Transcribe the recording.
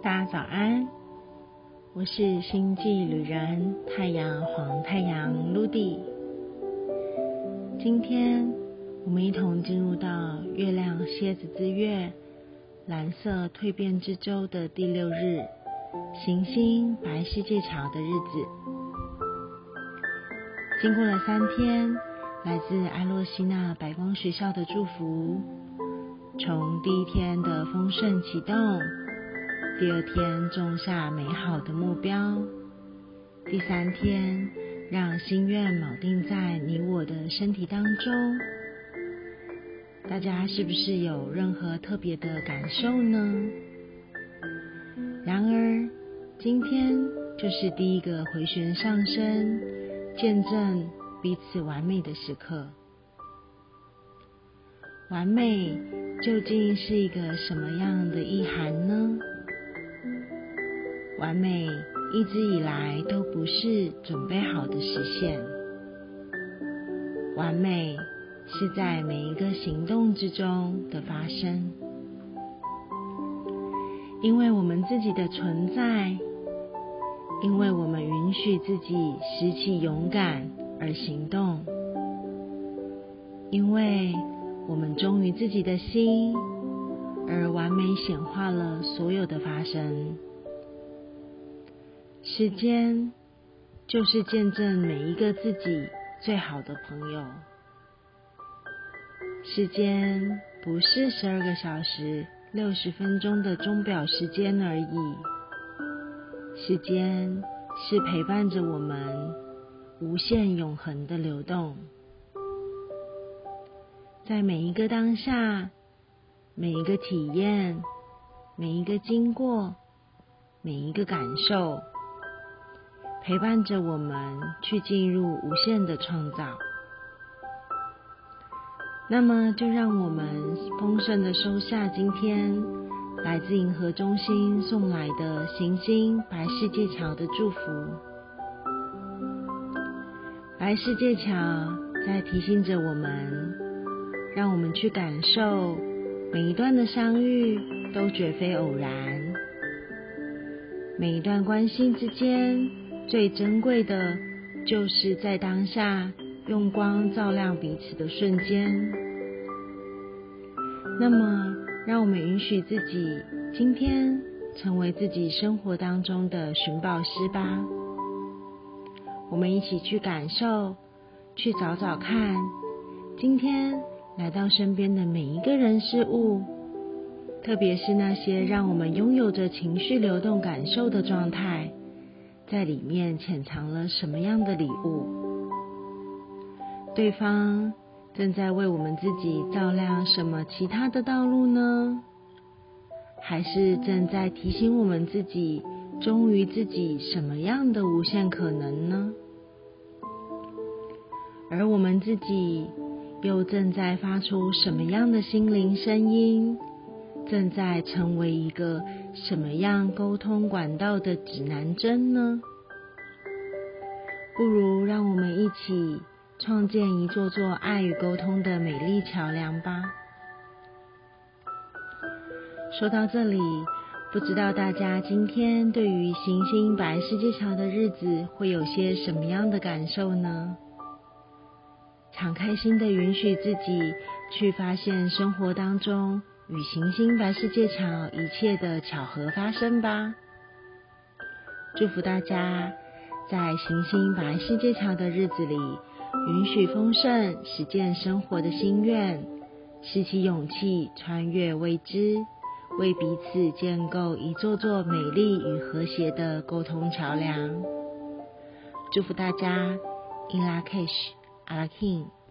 大家早安，我是星际旅人太阳黄太阳露蒂。今天我们一同进入到月亮蝎子之月蓝色蜕变之周的第六日，行星白世界桥的日子。经过了三天，来自艾洛西纳白光学校的祝福，从第一天的丰盛启动。第二天种下美好的目标，第三天让心愿锚定在你我的身体当中。大家是不是有任何特别的感受呢？然而，今天就是第一个回旋上升，见证彼此完美的时刻。完美究竟是一个什么样的意涵呢？完美一直以来都不是准备好的实现，完美是在每一个行动之中的发生，因为我们自己的存在，因为我们允许自己拾起勇敢而行动，因为我们忠于自己的心，而完美显化了所有的发生。时间就是见证每一个自己最好的朋友。时间不是十二个小时六十分钟的钟表时间而已，时间是陪伴着我们无限永恒的流动。在每一个当下，每一个体验，每一个经过，每一个感受。陪伴着我们去进入无限的创造，那么就让我们丰盛的收下今天来自银河中心送来的行星白世界桥的祝福。白世界桥在提醒着我们，让我们去感受每一段的相遇都绝非偶然，每一段关系之间。最珍贵的，就是在当下用光照亮彼此的瞬间。那么，让我们允许自己今天成为自己生活当中的寻宝师吧。我们一起去感受，去找找看，今天来到身边的每一个人事物，特别是那些让我们拥有着情绪流动感受的状态。在里面潜藏了什么样的礼物？对方正在为我们自己照亮什么其他的道路呢？还是正在提醒我们自己忠于自己什么样的无限可能呢？而我们自己又正在发出什么样的心灵声音？正在成为一个什么样沟通管道的指南针呢？不如让我们一起创建一座座爱与沟通的美丽桥梁吧。说到这里，不知道大家今天对于行星白世界桥的日子会有些什么样的感受呢？敞开心的允许自己去发现生活当中。与行星白世界桥一切的巧合发生吧！祝福大家在行星白世界桥的日子里，允许丰盛，实践生活的心愿，拾起勇气，穿越未知，为彼此建构一座座美丽与和谐的沟通桥梁。祝福大家，In La Kish，阿拉 King。